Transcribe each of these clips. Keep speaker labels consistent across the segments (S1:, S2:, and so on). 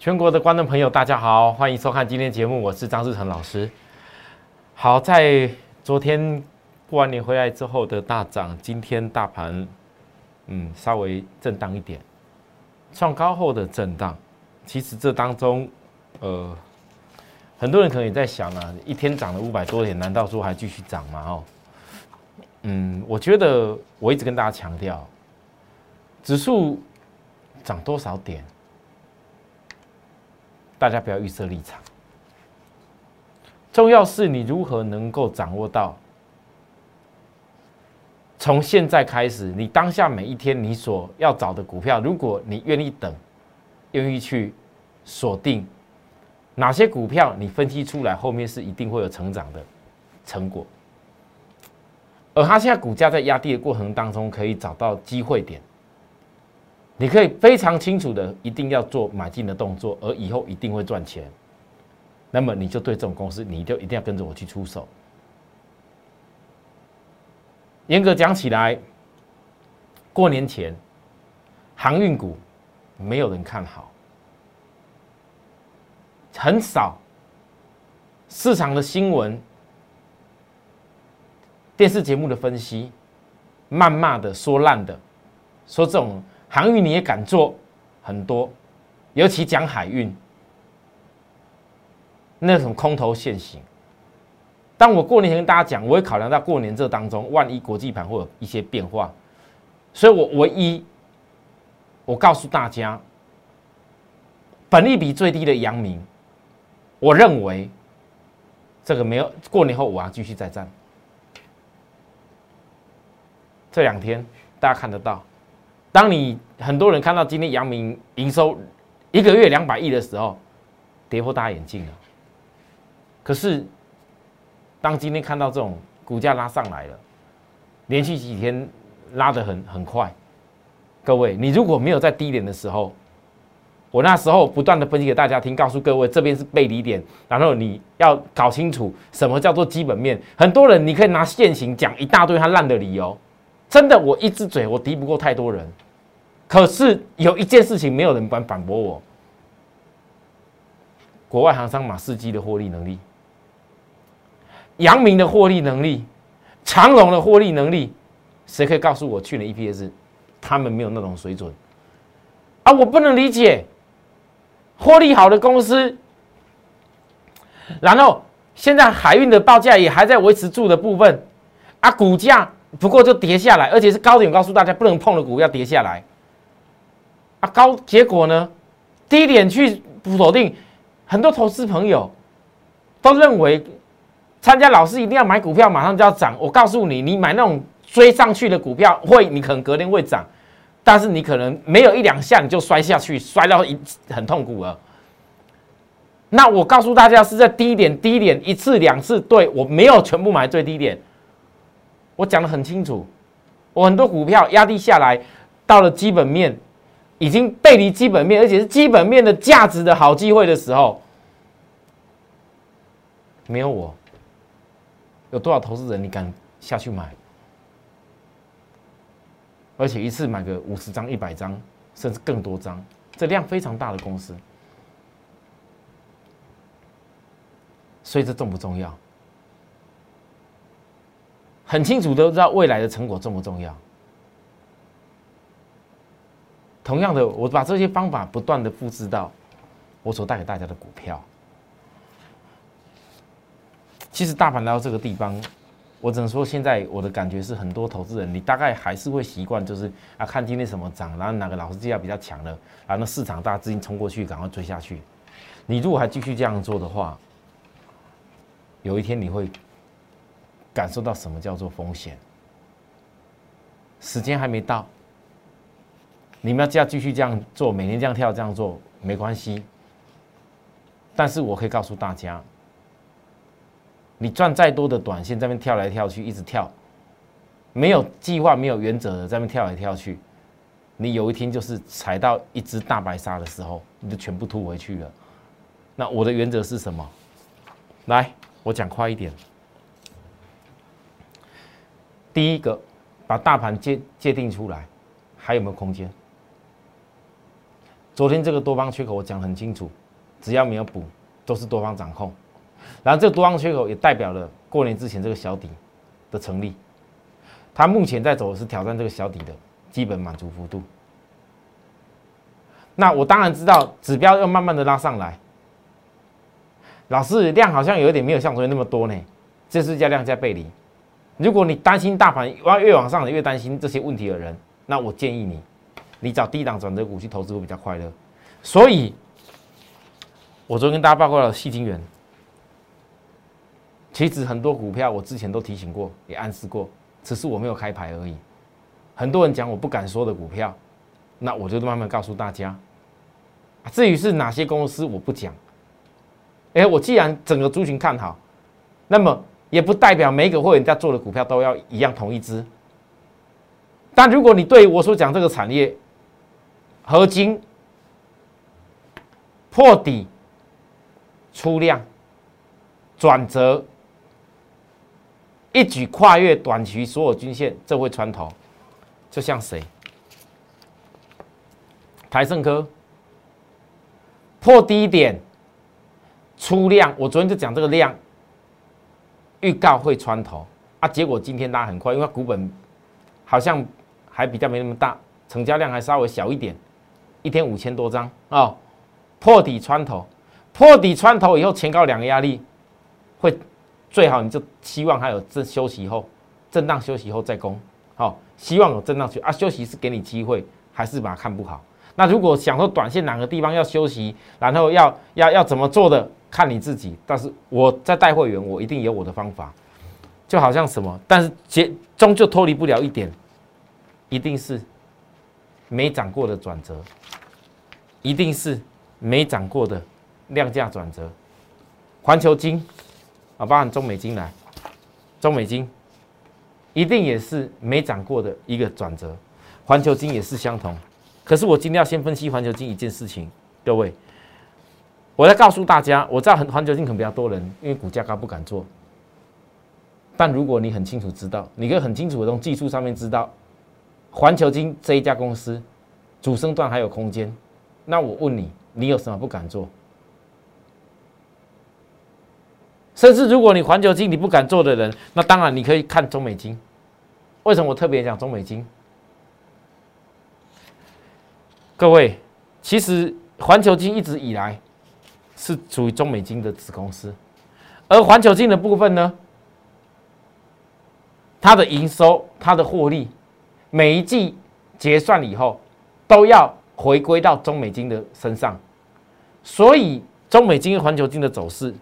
S1: 全国的观众朋友，大家好，欢迎收看今天节目，我是张志成老师。好，在昨天过完年回来之后的大涨，今天大盘嗯稍微震荡一点，创高后的震荡。其实这当中，呃，很多人可能也在想啊，一天涨了五百多点，难道说还继续涨吗？哦，嗯，我觉得我一直跟大家强调，指数涨多少点？大家不要预设立场，重要是你如何能够掌握到，从现在开始，你当下每一天你所要找的股票，如果你愿意等，愿意去锁定哪些股票，你分析出来后面是一定会有成长的成果，而它现在股价在压低的过程当中，可以找到机会点。你可以非常清楚的，一定要做买进的动作，而以后一定会赚钱。那么你就对这种公司，你就一定要跟着我去出手。严格讲起来，过年前航运股没有人看好，很少市场的新闻、电视节目的分析，谩骂的、说烂的，说这种。航运你也敢做很多，尤其讲海运那种空头现行。当我过年前跟大家讲，我会考量到过年这当中，万一国际盘会有一些变化，所以我唯一我告诉大家，本利比最低的阳明，我认为这个没有过年后我要继续再战。这两天大家看得到。当你很多人看到今天阳明营收一个月两百亿的时候，跌破大眼镜了。可是，当今天看到这种股价拉上来了，连续几天拉得很很快，各位，你如果没有在低点的时候，我那时候不断的分析给大家听，告诉各位这边是背离点，然后你要搞清楚什么叫做基本面。很多人你可以拿现行讲一大堆他烂的理由。真的，我一只嘴我敌不过太多人。可是有一件事情没有人敢反驳我：国外航商马士基的获利能力、阳明的获利能力、长荣的获利能力，谁可以告诉我去年 EPS 他们没有那种水准？啊，我不能理解，获利好的公司，然后现在海运的报价也还在维持住的部分，啊，股价。不过就跌下来，而且是高点，告诉大家不能碰的股票跌下来啊！高结果呢？低点去锁定，很多投资朋友都认为参加老师一定要买股票，马上就要涨。我告诉你，你买那种追上去的股票，会你可能隔天会涨，但是你可能没有一两下你就摔下去，摔到一很痛苦了。那我告诉大家是在低点，低点一次两次，对我没有全部买最低点。我讲的很清楚，我很多股票压低下来，到了基本面已经背离基本面，而且是基本面的价值的好机会的时候，没有我，有多少投资人你敢下去买？而且一次买个五十张、一百张，甚至更多张，这量非常大的公司，所以这重不重要？很清楚都知道未来的成果重不重要。同样的，我把这些方法不断的复制到我所带给大家的股票。其实大盘来到这个地方，我只能说现在我的感觉是，很多投资人你大概还是会习惯，就是啊看今天什么涨，然后哪个老师绩效比较强的，然后市场大资金冲过去，赶快追下去。你如果还继续这样做的话，有一天你会。感受到什么叫做风险？时间还没到，你们要这样继续这样做，每天这样跳这样做没关系。但是我可以告诉大家，你赚再多的短线，在那边跳来跳去，一直跳，没有计划、没有原则的在那边跳来跳去，你有一天就是踩到一只大白鲨的时候，你就全部吐回去了。那我的原则是什么？来，我讲快一点。第一个，把大盘界界定出来，还有没有空间？昨天这个多方缺口我讲很清楚，只要没有补，都是多方掌控。然后这个多方缺口也代表了过年之前这个小底的成立，它目前在走的是挑战这个小底的基本满足幅度。那我当然知道指标要慢慢的拉上来。老师量好像有一点没有像昨天那么多呢，这是叫量价背离。如果你担心大盘要越往上，你越担心这些问题的人，那我建议你，你找低档转折股去投资会比较快乐。所以，我昨天跟大家报告了细晶元，其实很多股票我之前都提醒过，也暗示过，只是我没有开牌而已。很多人讲我不敢说的股票，那我就慢慢告诉大家。至于是哪些公司，我不讲。哎，我既然整个族群看好，那么也不代表每一个会员在做的股票都要一样同一支。但如果你对我所讲这个产业，合金破底出量转折，一举跨越短期所有均线，这会穿头，就像谁？台盛科。破低点出量，我昨天就讲这个量预告会穿头啊，结果今天拉很快，因为股本好像还比较没那么大，成交量还稍微小一点，一天五千多张哦，破底穿头，破底穿头以后前高两个压力会最好，你就希望它有震休息后震荡休息后再攻，好，希望有震荡去啊，休息是给你机会，还是把它看不好？那如果想说短线哪个地方要休息，然后要要要怎么做的，看你自己。但是我在带会员，我一定有我的方法。就好像什么，但是结终究脱离不了一点，一定是没涨过的转折，一定是没涨过的量价转折。环球金啊，包含中美金来，中美金一定也是没涨过的一个转折，环球金也是相同。可是我今天要先分析环球金一件事情，各位，我在告诉大家，我知道环球金可能比较多人，因为股价高不敢做。但如果你很清楚知道，你可以很清楚的从技术上面知道，环球金这一家公司主升段还有空间，那我问你，你有什么不敢做？甚至如果你环球金你不敢做的人，那当然你可以看中美金。为什么我特别讲中美金？各位，其实环球金一直以来是属于中美金的子公司，而环球金的部分呢，它的营收、它的获利，每一季结算了以后都要回归到中美金的身上，所以中美金跟环球金的走势，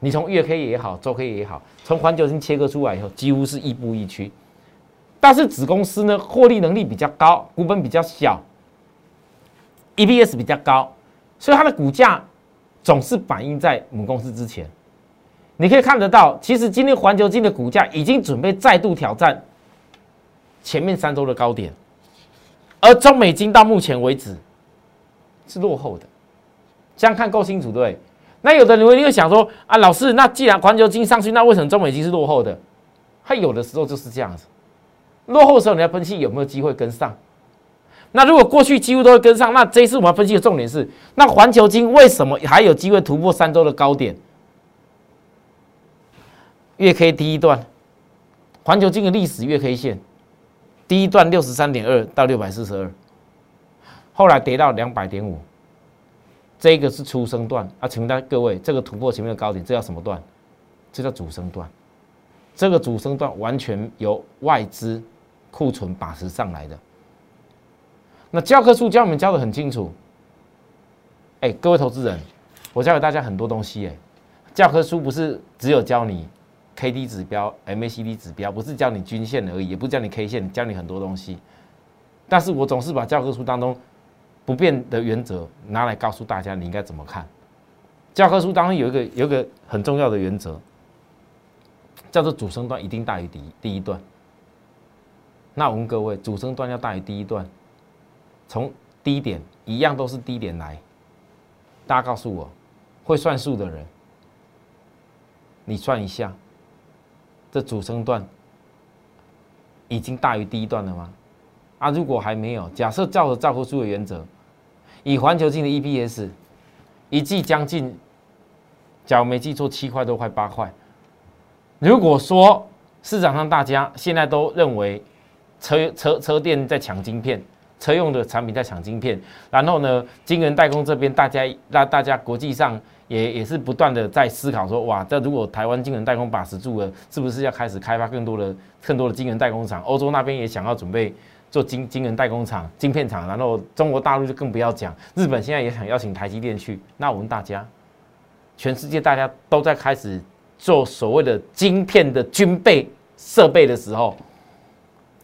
S1: 你从月 K 也好，周 K 也好，从环球金切割出来以后，几乎是亦步亦趋。但是子公司呢，获利能力比较高，股本比较小。EPS 比较高，所以它的股价总是反映在母公司之前。你可以看得到，其实今天环球金的股价已经准备再度挑战前面三周的高点，而中美金到目前为止是落后的。这样看够清楚对？那有的人会想说啊，老师，那既然环球金上去，那为什么中美金是落后的？它有的时候就是这样子，落后的时候你要分析有没有机会跟上。那如果过去几乎都会跟上，那这一次我们分析的重点是，那环球金为什么还有机会突破三周的高点？月 K 第一段，环球金的历史月 K 线，第一段六十三点二到六百四十二，后来跌到两百点五，这个是初升段啊，请问各位，这个突破前面的高点，这叫什么段？这叫主升段，这个主升段完全由外资库存把持上来的。那教科书教我们教的很清楚，哎，各位投资人，我教给大家很多东西，哎，教科书不是只有教你 K D 指标、M A C D 指标，不是教你均线而已，也不是教你 K 线，教你很多东西。但是我总是把教科书当中不变的原则拿来告诉大家，你应该怎么看。教科书当中有一个有一个很重要的原则，叫做主升段一定大于第第一段。那我问各位，主升段要大于第一段？从低点一样都是低点来，大家告诉我，会算数的人，你算一下，这主升段已经大于第一段了吗？啊，如果还没有，假设照着赵科书的原则，以环球金的 EPS，一季将近，假如没记错，七块多快八块。如果说市场上大家现在都认为车车车店在抢晶片，车用的产品在抢晶片，然后呢，晶圆代工这边大家让大家国际上也也是不断的在思考说，哇，这如果台湾晶圆代工把持住了，是不是要开始开发更多的更多的晶圆代工厂？欧洲那边也想要准备。做晶晶圆代工厂、晶片厂，然后中国大陆就更不要讲，日本现在也想邀请台积电去。那我问大家，全世界大家都在开始做所谓的晶片的军备设备的时候，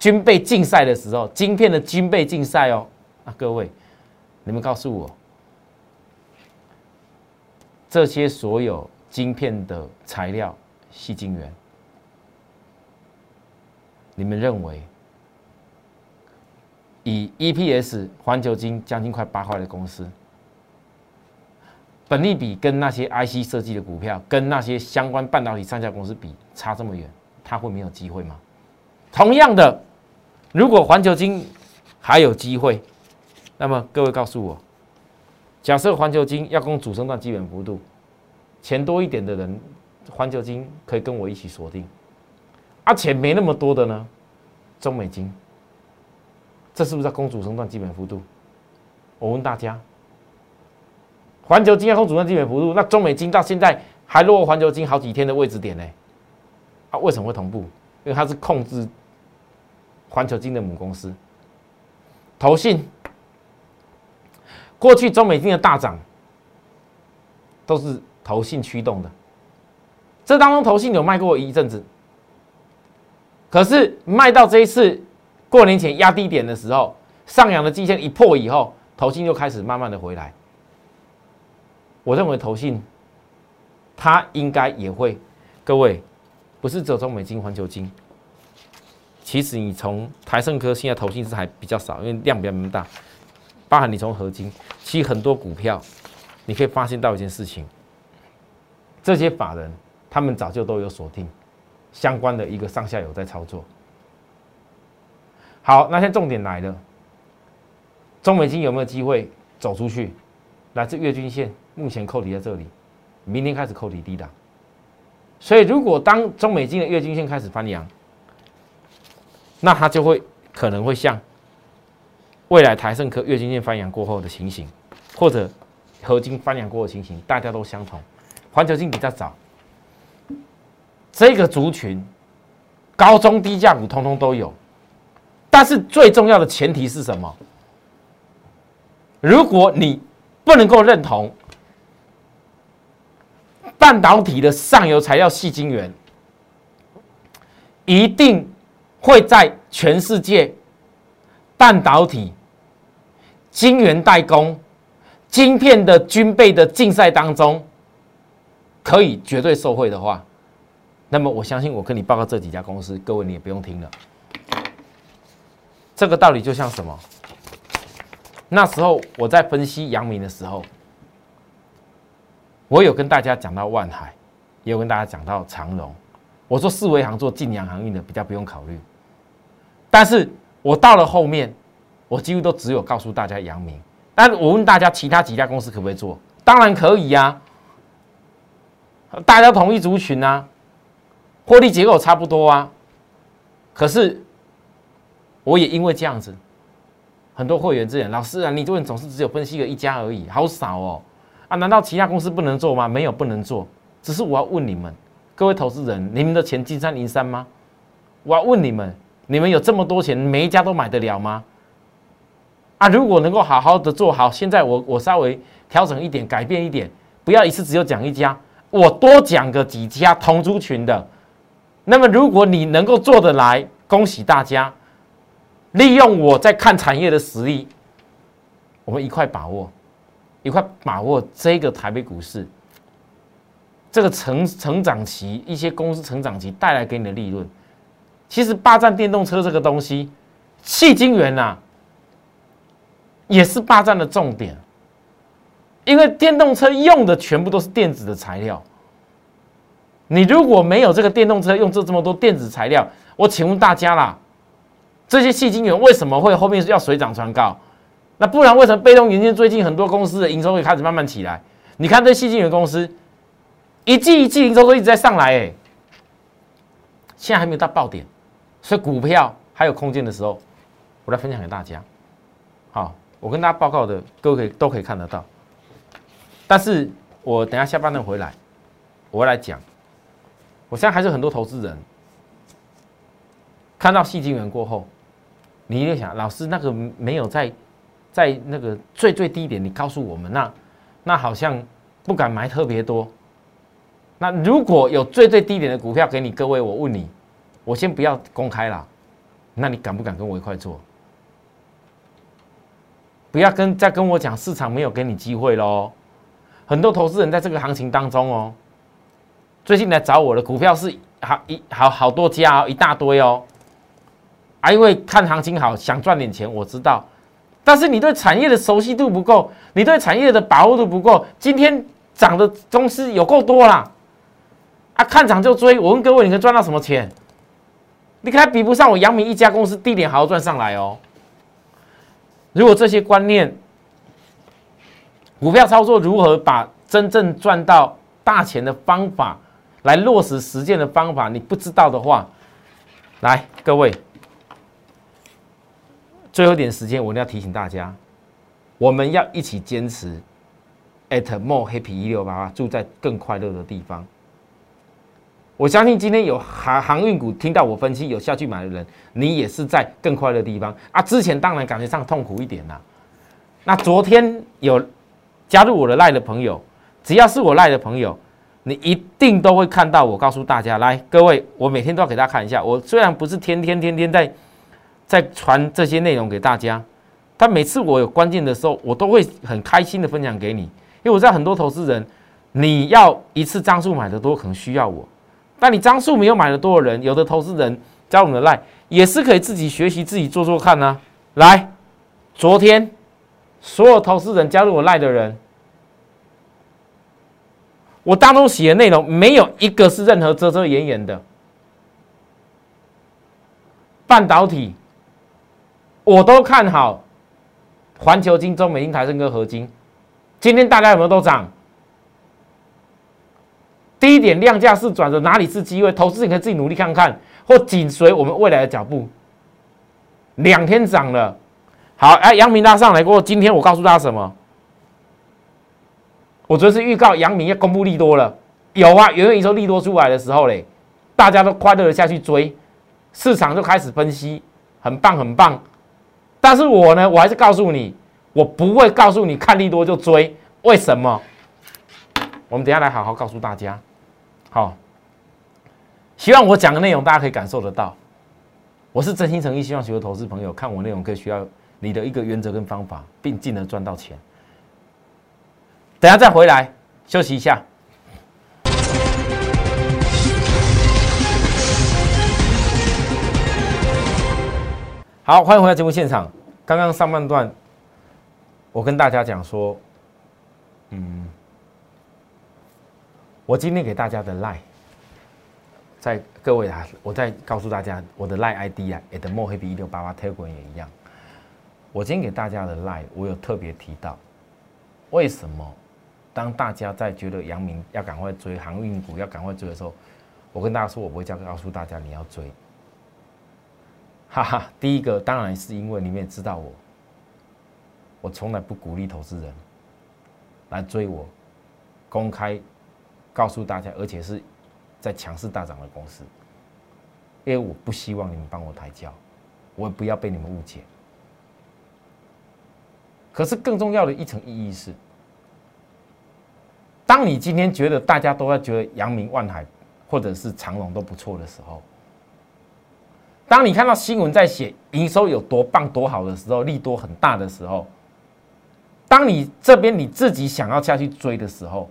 S1: 军备竞赛的时候，晶片的军备竞赛哦，啊，各位，你们告诉我，这些所有晶片的材料，细晶圆，你们认为？以 EPS 环球金将近快八块的公司，本利比跟那些 IC 设计的股票，跟那些相关半导体上下公司比差这么远，它会没有机会吗？同样的，如果环球金还有机会，那么各位告诉我，假设环球金要攻主升段基本幅度，钱多一点的人，环球金可以跟我一起锁定，啊，钱没那么多的呢，中美金。这是不是在公主升段基本幅度？我问大家，环球金要攻主升段基本幅度，那中美金到现在还落后环球金好几天的位置点呢？啊，为什么会同步？因为它是控制环球金的母公司。投信过去中美金的大涨都是投信驱动的，这当中投信有卖过一阵子，可是卖到这一次。过年前压低点的时候，上扬的季线一破以后，投信就开始慢慢的回来。我认为投信，它应该也会。各位，不是只有中美金、环球金，其实你从台盛科现在投信是还比较少，因为量比较大。包含你从合金，其实很多股票，你可以发现到一件事情，这些法人他们早就都有锁定相关的一个上下游在操作。好，那现在重点来了，中美金有没有机会走出去？来自月均线目前扣底在这里，明天开始扣底低档，所以如果当中美金的月均线开始翻阳，那它就会可能会像未来台盛科月均线翻阳过后的情形，或者合金翻阳过的情形，大家都相同。环球金比较早，这个族群高中低价股通通都有。但是最重要的前提是什么？如果你不能够认同半导体的上游材料细晶圆，一定会在全世界半导体晶圆代工、晶片的军备的竞赛当中，可以绝对受惠的话，那么我相信我跟你报告这几家公司，各位你也不用听了。这个道理就像什么？那时候我在分析阳明的时候，我有跟大家讲到万海，也有跟大家讲到长荣。我说四维行做晋阳航运的比较不用考虑，但是我到了后面，我几乎都只有告诉大家阳明。但我问大家，其他几家公司可不可以做？当然可以呀，大家同一族群啊，获利结构差不多啊，可是。我也因为这样子，很多会员之言，老师啊，你这边总是只有分析了一家而已，好少哦，啊，难道其他公司不能做吗？没有不能做，只是我要问你们，各位投资人，你们的钱金山银山吗？我要问你们，你们有这么多钱，每一家都买得了吗？啊，如果能够好好的做好，现在我我稍微调整一点，改变一点，不要一次只有讲一家，我多讲个几家同族群的，那么如果你能够做得来，恭喜大家。利用我在看产业的实力，我们一块把握，一块把握这个台北股市，这个成成长期一些公司成长期带来给你的利润，其实霸占电动车这个东西，细晶圆呐，也是霸占的重点，因为电动车用的全部都是电子的材料，你如果没有这个电动车用这这么多电子材料，我请问大家啦。这些细晶圆为什么会后面要水涨船高？那不然为什么被动元件最近很多公司的营收会开始慢慢起来？你看这细晶圆公司，一季一季营收都一直在上来，哎，现在还没有到爆点，所以股票还有空间的时候，我来分享给大家。好，我跟大家报告的，各位可以都可以看得到。但是我等下下半段回来，我会来讲。我现在还是很多投资人看到细晶元过后，你就想，老师那个没有在。在那个最最低点，你告诉我们，那那好像不敢买特别多。那如果有最最低点的股票给你各位，我问你，我先不要公开了，那你敢不敢跟我一块做？不要跟再跟我讲市场没有给你机会喽。很多投资人在这个行情当中哦，最近来找我的股票是好一好好多家哦，一大堆哦。啊，因为看行情好，想赚点钱，我知道。但是你对产业的熟悉度不够，你对产业的把握度不够。今天涨的公司有够多啦，啊，看涨就追。我问各位，你能赚到什么钱？你看比不上我阳明一家公司地点还要赚上来哦。如果这些观念，股票操作如何把真正赚到大钱的方法来落实实践的方法，你不知道的话，来各位。最后一点时间，我一定要提醒大家，我们要一起坚持。at more happy 一六八八，住在更快乐的地方。我相信今天有航航运股听到我分析有下去买的人，你也是在更快的地方啊。之前当然感觉上痛苦一点啦。那昨天有加入我的赖的朋友，只要是我赖的朋友，你一定都会看到我告诉大家，来各位，我每天都要给大家看一下。我虽然不是天天天天在。在传这些内容给大家，但每次我有关键的时候，我都会很开心的分享给你，因为我知道很多投资人，你要一次张数买的多，可能需要我，但你张数没有买的多的人，有的投资人加我们的赖，也是可以自己学习，自己做做看呢。来，昨天所有投资人加入我赖的人，我当中写的内容没有一个是任何遮遮掩掩的，半导体。我都看好环球金、中美金、台升跟合金，今天大家有没有都涨？低点量价是转折，哪里是机会？投资你可以自己努力看看，或紧随我们未来的脚步。两天涨了，好，哎，阳明拉上来过后。今天我告诉大家什么？我昨天是预告阳明要公布利多了，有啊，远远一说利多出来的时候嘞，大家都快乐的下去追，市场就开始分析，很棒，很棒。但是我呢，我还是告诉你，我不会告诉你看利多就追，为什么？我们等下来好好告诉大家。好，希望我讲的内容大家可以感受得到。我是真心诚意希望所有投资朋友看我内容可以需要你的一个原则跟方法，并进而赚到钱。等下再回来休息一下。好，欢迎回来节目现场。刚刚上半段，我跟大家讲说，嗯，我今天给大家的 line，在各位啊，我再告诉大家我的 line ID 啊，at more happy 一六八八 telegram 也一样。我今天给大家的 line，我有特别提到，为什么当大家在觉得阳明要赶快追航运股要赶快追的时候，我跟大家说，我不会叫告诉大家你要追。哈哈，第一个当然是因为你们也知道我，我从来不鼓励投资人来追我，公开告诉大家，而且是在强势大涨的公司，因为我不希望你们帮我抬轿，我也不要被你们误解。可是更重要的一层意义是，当你今天觉得大家都在觉得阳明、万海或者是长隆都不错的时候。当你看到新闻在写营收有多棒多好的时候，利多很大的时候，当你这边你自己想要下去追的时候，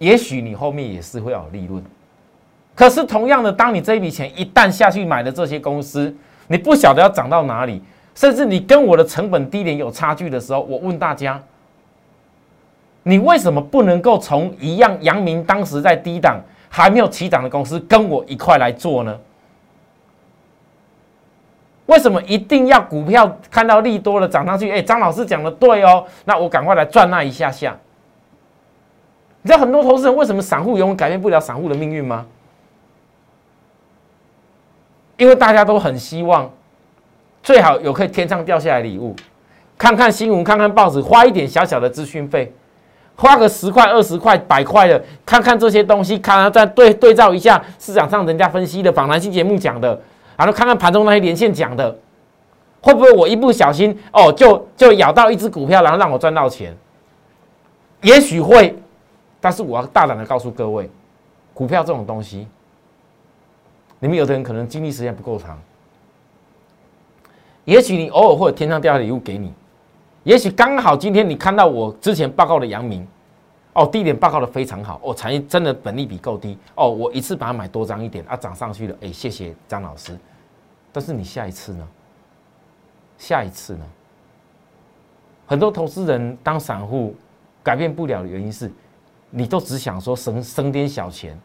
S1: 也许你后面也是会有利润。可是同样的，当你这一笔钱一旦下去买的这些公司，你不晓得要涨到哪里，甚至你跟我的成本低点有差距的时候，我问大家，你为什么不能够从一样阳明当时在低档还没有起涨的公司跟我一块来做呢？为什么一定要股票看到利多了涨上去？哎，张老师讲的对哦，那我赶快来赚那一下下。你知道很多投资人为什么散户永远改变不了散户的命运吗？因为大家都很希望，最好有可以天上掉下来礼物，看看新闻，看看报纸，花一点小小的资讯费，花个十块、二十块、百块的，看看这些东西，看看再对对照一下市场上人家分析的访谈性节目讲的，然后看看盘中那些连线讲的，会不会我一不小心哦，就就咬到一只股票，然后让我赚到钱？也许会。但是我要大胆的告诉各位，股票这种东西，你们有的人可能经历时间不够长，也许你偶尔会有天上掉下礼物给你，也许刚好今天你看到我之前报告的阳明，哦，地点报告的非常好，哦，产业真的本利比够低，哦，我一次把它买多张一点，啊，涨上去了，哎，谢谢张老师。但是你下一次呢？下一次呢？很多投资人当散户改变不了的原因是。你都只想说省省点小钱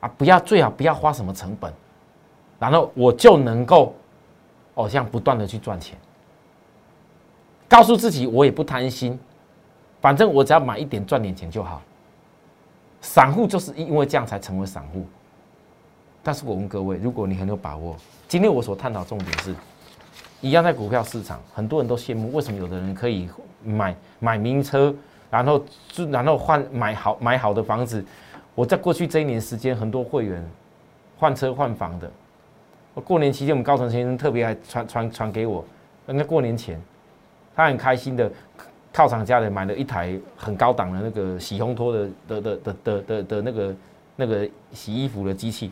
S1: 啊，不要最好不要花什么成本，然后我就能够哦，像不断的去赚钱。告诉自己我也不贪心，反正我只要买一点赚点钱就好。散户就是因为这样才成为散户。但是我问各位，如果你很有把握，今天我所探讨重点是，一样在股票市场，很多人都羡慕，为什么有的人可以买买名车？然后就然后换买好买好的房子，我在过去这一年时间，很多会员换车换房的。我过年期间，我们高层先生特别还传传传给我，那过年前，他很开心的靠厂家的买了一台很高档的那个洗烘托的的的的的的的那个那个洗衣服的机器，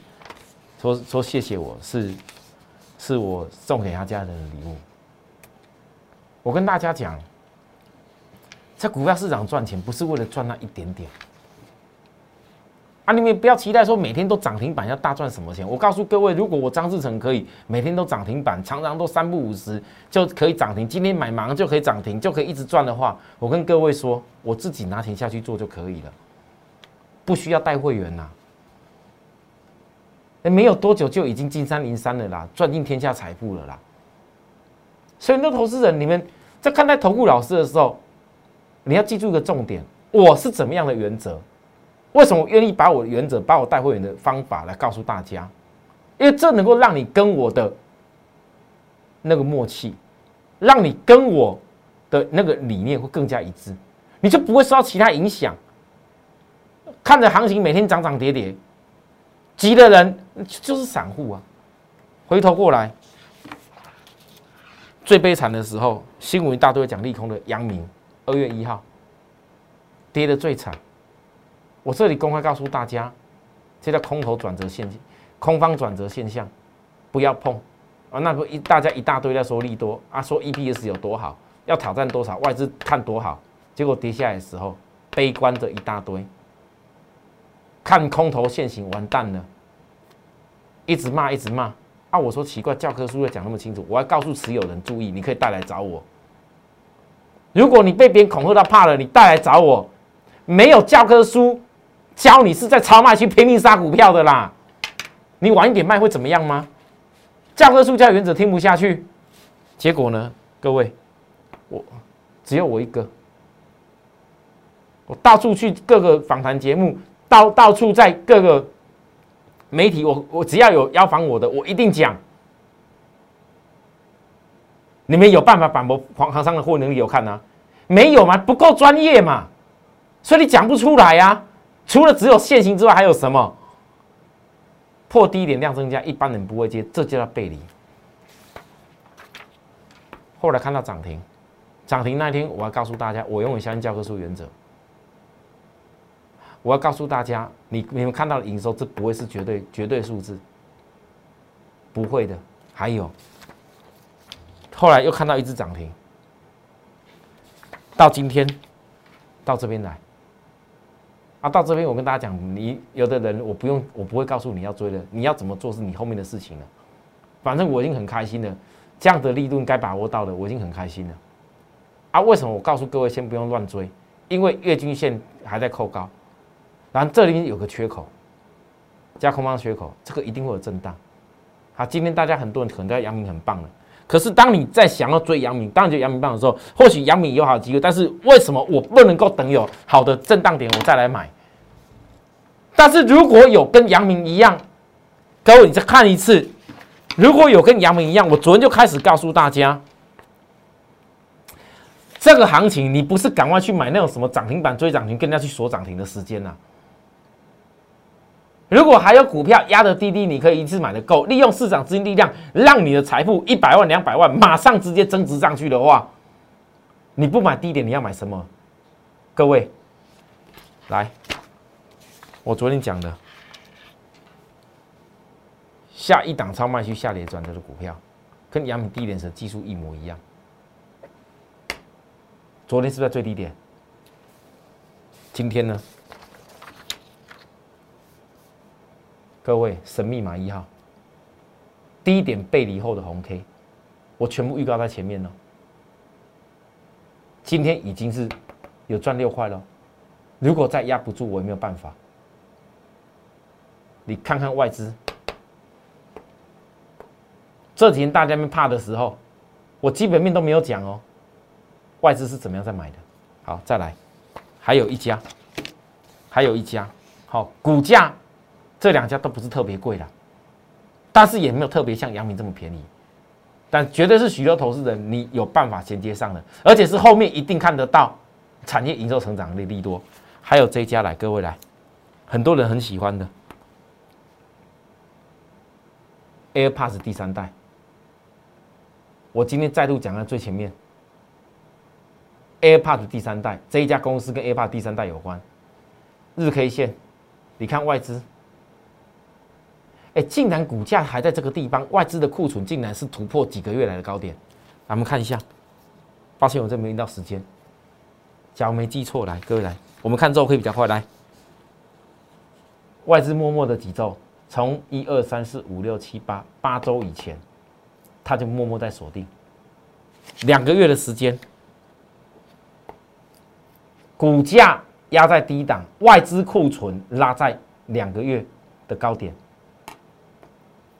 S1: 说说谢谢我是是我送给他家人的礼物。我跟大家讲。在股票市场赚钱，不是为了赚那一点点啊！你们不要期待说每天都涨停板要大赚什么钱。我告诉各位，如果我张志成可以每天都涨停板，常常都三不五十就可以涨停，今天买马上就可以涨停，就可以一直赚的话，我跟各位说，我自己拿钱下去做就可以了，不需要带会员呐。哎，没有多久就已经金山银山了啦，赚尽天下财富了啦。所以，那投资人，你们在看待投顾老师的时候。你要记住一个重点，我是怎么样的原则？为什么愿意把我的原则、把我带会员的方法来告诉大家？因为这能够让你跟我的那个默契，让你跟我的那个理念会更加一致，你就不会受到其他影响。看着行情每天涨涨跌跌，急的人就是散户啊。回头过来，最悲惨的时候，新闻一大堆讲利空的阳明。二月一号跌的最惨，我这里公开告诉大家，这叫空头转折现象，空方转折现象，不要碰啊！那不一大家一大堆在说利多啊，说 EPS 有多好，要挑战多少，外资看多好，结果跌下来的时候，悲观的一大堆，看空头现行完蛋了，一直骂一直骂啊！我说奇怪，教科书要讲那么清楚，我要告诉持有人注意，你可以带来找我。如果你被别人恐吓到怕了，你带来找我，没有教科书教你是在超卖区拼命杀股票的啦。你晚一点卖会怎么样吗？教科书教原则听不下去，结果呢？各位，我只有我一个，我到处去各个访谈节目，到到处在各个媒体，我我只要有邀访我的，我一定讲。你们有办法把我黄行商的货能力有看呢？没有吗？不够专业嘛，所以你讲不出来呀。除了只有现行之外，还有什么？破低点量增加，一般人不会接，这叫背离。后来看到涨停，涨停那天，我要告诉大家，我永远相信教科书原则。我要告诉大家，你你们看到的营收，这不会是绝对绝对数字，不会的。还有。后来又看到一只涨停，到今天，到这边来，啊，到这边我跟大家讲，你有的人我不用，我不会告诉你要追的，你要怎么做是你后面的事情了。反正我已经很开心了，这样的利润该把握到的，我已经很开心了。啊，为什么我告诉各位先不用乱追？因为月均线还在扣高，然后这里有个缺口，加空方缺口，这个一定会有震荡。好，今天大家很多人可能觉得阳明很棒了，可是当你在想要追阳明，当然觉得阳明棒的时候，或许阳明有好机会，但是为什么我不能够等有好的震荡点我再来买？但是如果有跟阳明一样，各位你再看一次，如果有跟阳明一样，我昨天就开始告诉大家。这个行情，你不是赶快去买那种什么涨停板追涨停，跟人家去锁涨停的时间呐。如果还有股票压得低低，你可以一次买的够，利用市场资金力量，让你的财富一百万、两百万马上直接增值上去的话，你不买低点，你要买什么？各位，来，我昨天讲的，下一档超卖区下跌转折的股票，跟阳明低点时技术一模一样。昨天是不是最低点？今天呢？各位，神秘码一号，低点背离后的红 K，我全部预告在前面了。今天已经是有赚六块了，如果再压不住，我也没有办法。你看看外资，这几天大家们怕的时候，我基本面都没有讲哦。外资是怎么样在买的？好，再来，还有一家，还有一家，好，股价这两家都不是特别贵的，但是也没有特别像阳明这么便宜，但绝对是许多投资人你有办法衔接上的，而且是后面一定看得到产业营收成长的利多。还有这一家来，各位来，很多人很喜欢的。AirPods 第三代，我今天再度讲在最前面。AirPods 第三代这一家公司跟 AirPods 第三代有关，日 K 线，你看外资，哎，竟然股价还在这个地方，外资的库存竟然是突破几个月来的高点，来我们看一下，抱歉我这没用到时间，假如没记错，来各位来，我们看周可以比较快，来，外资默默的几周，从一二三四五六七八八周以前，他就默默在锁定，两个月的时间。股价压在低档，外资库存拉在两个月的高点，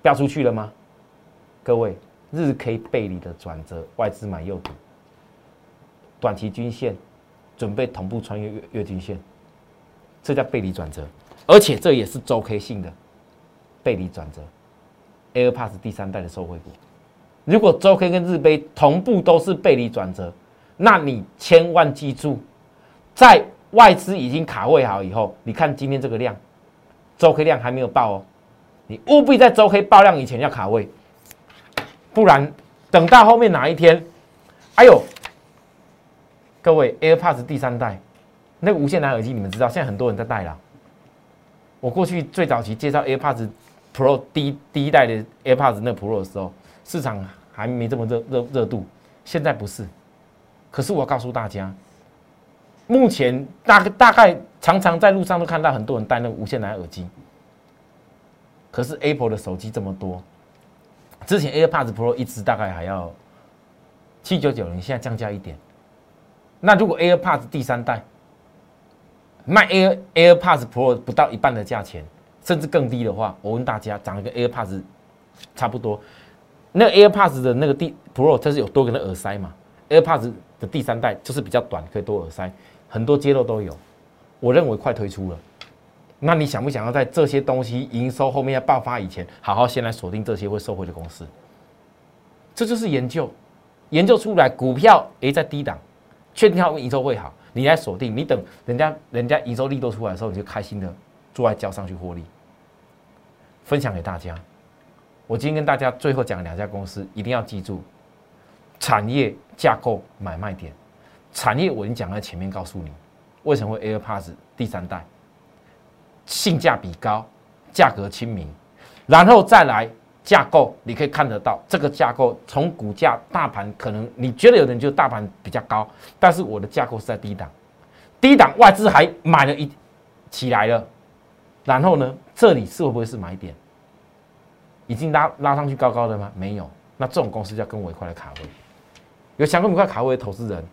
S1: 掉出去了吗？各位，日 K 背离的转折，外资买右底，短期均线准备同步穿越月月均线，这叫背离转折，而且这也是周 K 性的背离转折。AirPods 第三代的受惠股，如果周 K 跟日杯同步都是背离转折，那你千万记住。在外资已经卡位好以后，你看今天这个量，周 K 量还没有爆哦，你务必在周黑爆量以前要卡位，不然等到后面哪一天，哎呦，各位 AirPods 第三代那个无线蓝牙耳机，你们知道现在很多人在戴了。我过去最早期介绍 AirPods Pro 第第一代的 AirPods 那 Pro 的时候，市场还没这么热热热度，现在不是。可是我告诉大家。目前大大概常常在路上都看到很多人戴那个无线蓝牙耳机，可是 Apple 的手机这么多，之前 AirPods Pro 一直大概还要七九九零，现在降价一点。那如果 AirPods 第三代卖 Air AirPods Pro 不到一半的价钱，甚至更低的话，我问大家，长得跟 AirPods 差不多，那 AirPods 的那个第 Pro 它是有多个的耳塞嘛？AirPods 的第三代就是比较短，可以多耳塞。很多街道都有，我认为快推出了。那你想不想要在这些东西营收后面要爆发以前，好好先来锁定这些会受惠的公司？这就是研究，研究出来股票诶在低档，确定它营收会好，你来锁定，你等人家人家营收力都出来的时候，你就开心的坐在交上去获利。分享给大家，我今天跟大家最后讲两家公司，一定要记住产业架构买卖点。产业我已经讲在前面，告诉你为什么会 AirPods 第三代性价比高，价格亲民，然后再来架构，你可以看得到这个架构从股价大盘可能你觉得有人就大盘比较高，但是我的架构是在低档，低档外资还买了一起来了，然后呢，这里是会不会是买点？已经拉拉上去高高的吗？没有，那这种公司就要跟我一块来卡位，有想跟我一块卡位的投资人。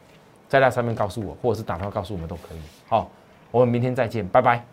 S1: 在那上面告诉我，或者是打电话告诉我们都可以。好，我们明天再见，拜拜。